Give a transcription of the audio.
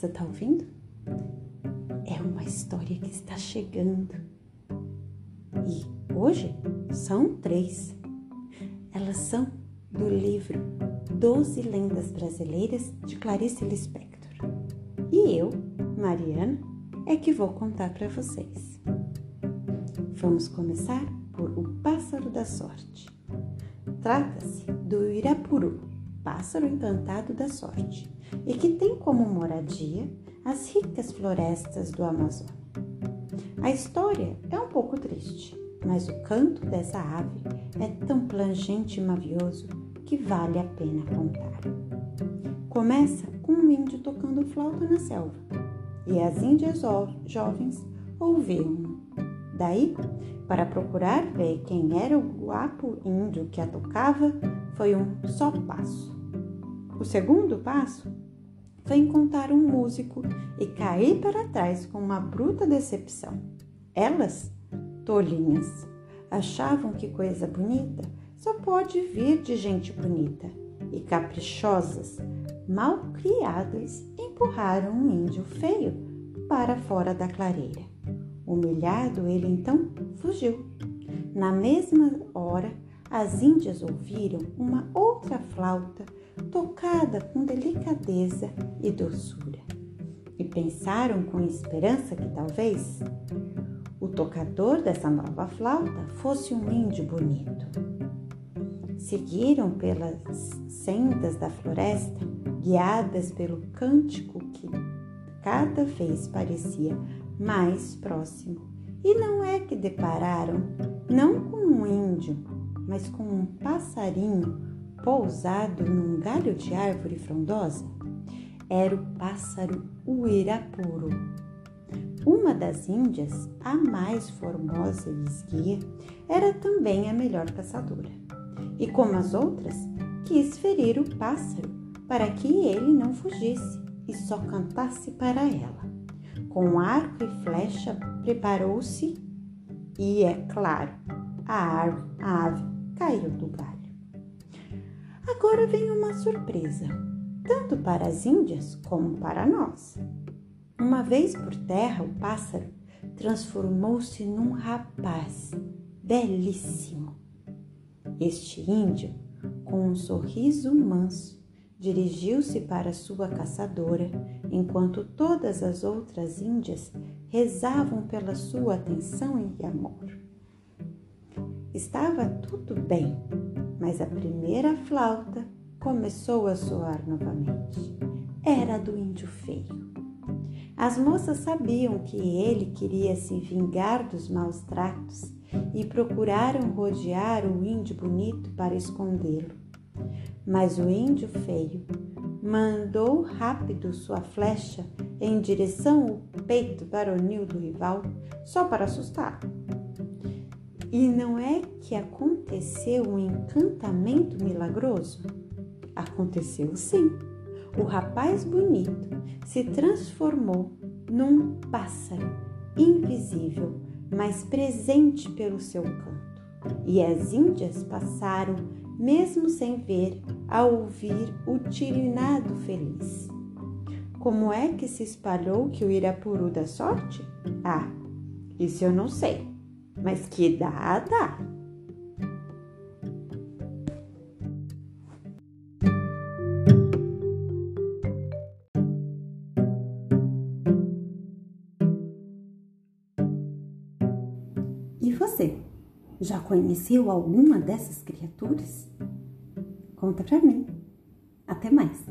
Você tá ouvindo? É uma história que está chegando. E hoje são três. Elas são do livro Doze Lendas Brasileiras de Clarice Lispector. E eu, Mariana, é que vou contar para vocês. Vamos começar por O Pássaro da Sorte. Trata-se do Irapuru, pássaro encantado da sorte, e que tem como moradia as ricas florestas do Amazonas. A história é um pouco triste, mas o canto dessa ave é tão plangente e mavioso que vale a pena contar. Começa com um índio tocando flauta na selva e as índias jovens ouviam. Daí, para procurar ver quem era o guapo índio que a tocava, foi um só passo. O segundo passo foi encontrar um músico e cair para trás com uma bruta decepção. Elas, tolinhas, achavam que coisa bonita só pode vir de gente bonita e caprichosas, mal criadas, empurraram um índio feio para fora da clareira. Humilhado, ele então fugiu. Na mesma hora, as índias ouviram uma outra flauta tocada com delicadeza e doçura, e pensaram com esperança que talvez o tocador dessa nova flauta fosse um índio bonito. Seguiram pelas sendas da floresta, guiadas pelo cântico que cada vez parecia mais próximo. E não é que depararam não com um índio, mas com um passarinho pousado num galho de árvore frondosa? Era o pássaro Uirapuru. Uma das índias, a mais formosa e esguia, era também a melhor caçadora. E como as outras, quis ferir o pássaro para que ele não fugisse e só cantasse para ela. Com arco e flecha preparou-se e, é claro, a a ave caiu do galho. Agora vem uma surpresa, tanto para as índias como para nós. Uma vez por terra, o pássaro transformou-se num rapaz belíssimo. Este índio, com um sorriso manso, dirigiu-se para sua caçadora, enquanto todas as outras índias rezavam pela sua atenção e amor. Estava tudo bem, mas a primeira flauta começou a soar novamente. Era do índio feio. As moças sabiam que ele queria se vingar dos maus tratos e procuraram rodear o índio bonito para escondê-lo. Mas o índio feio mandou rápido sua flecha em direção ao peito varonil do rival, só para assustá-lo. E não é que aconteceu um encantamento milagroso? Aconteceu sim. O rapaz bonito se transformou num pássaro invisível, mas presente pelo seu canto. E as índias passaram, mesmo sem ver, a ouvir o tirinado feliz. Como é que se espalhou que o Irapuru da sorte? Ah, isso eu não sei mas que dá, dá. E você, já conheceu alguma dessas criaturas? Conta pra mim. Até mais!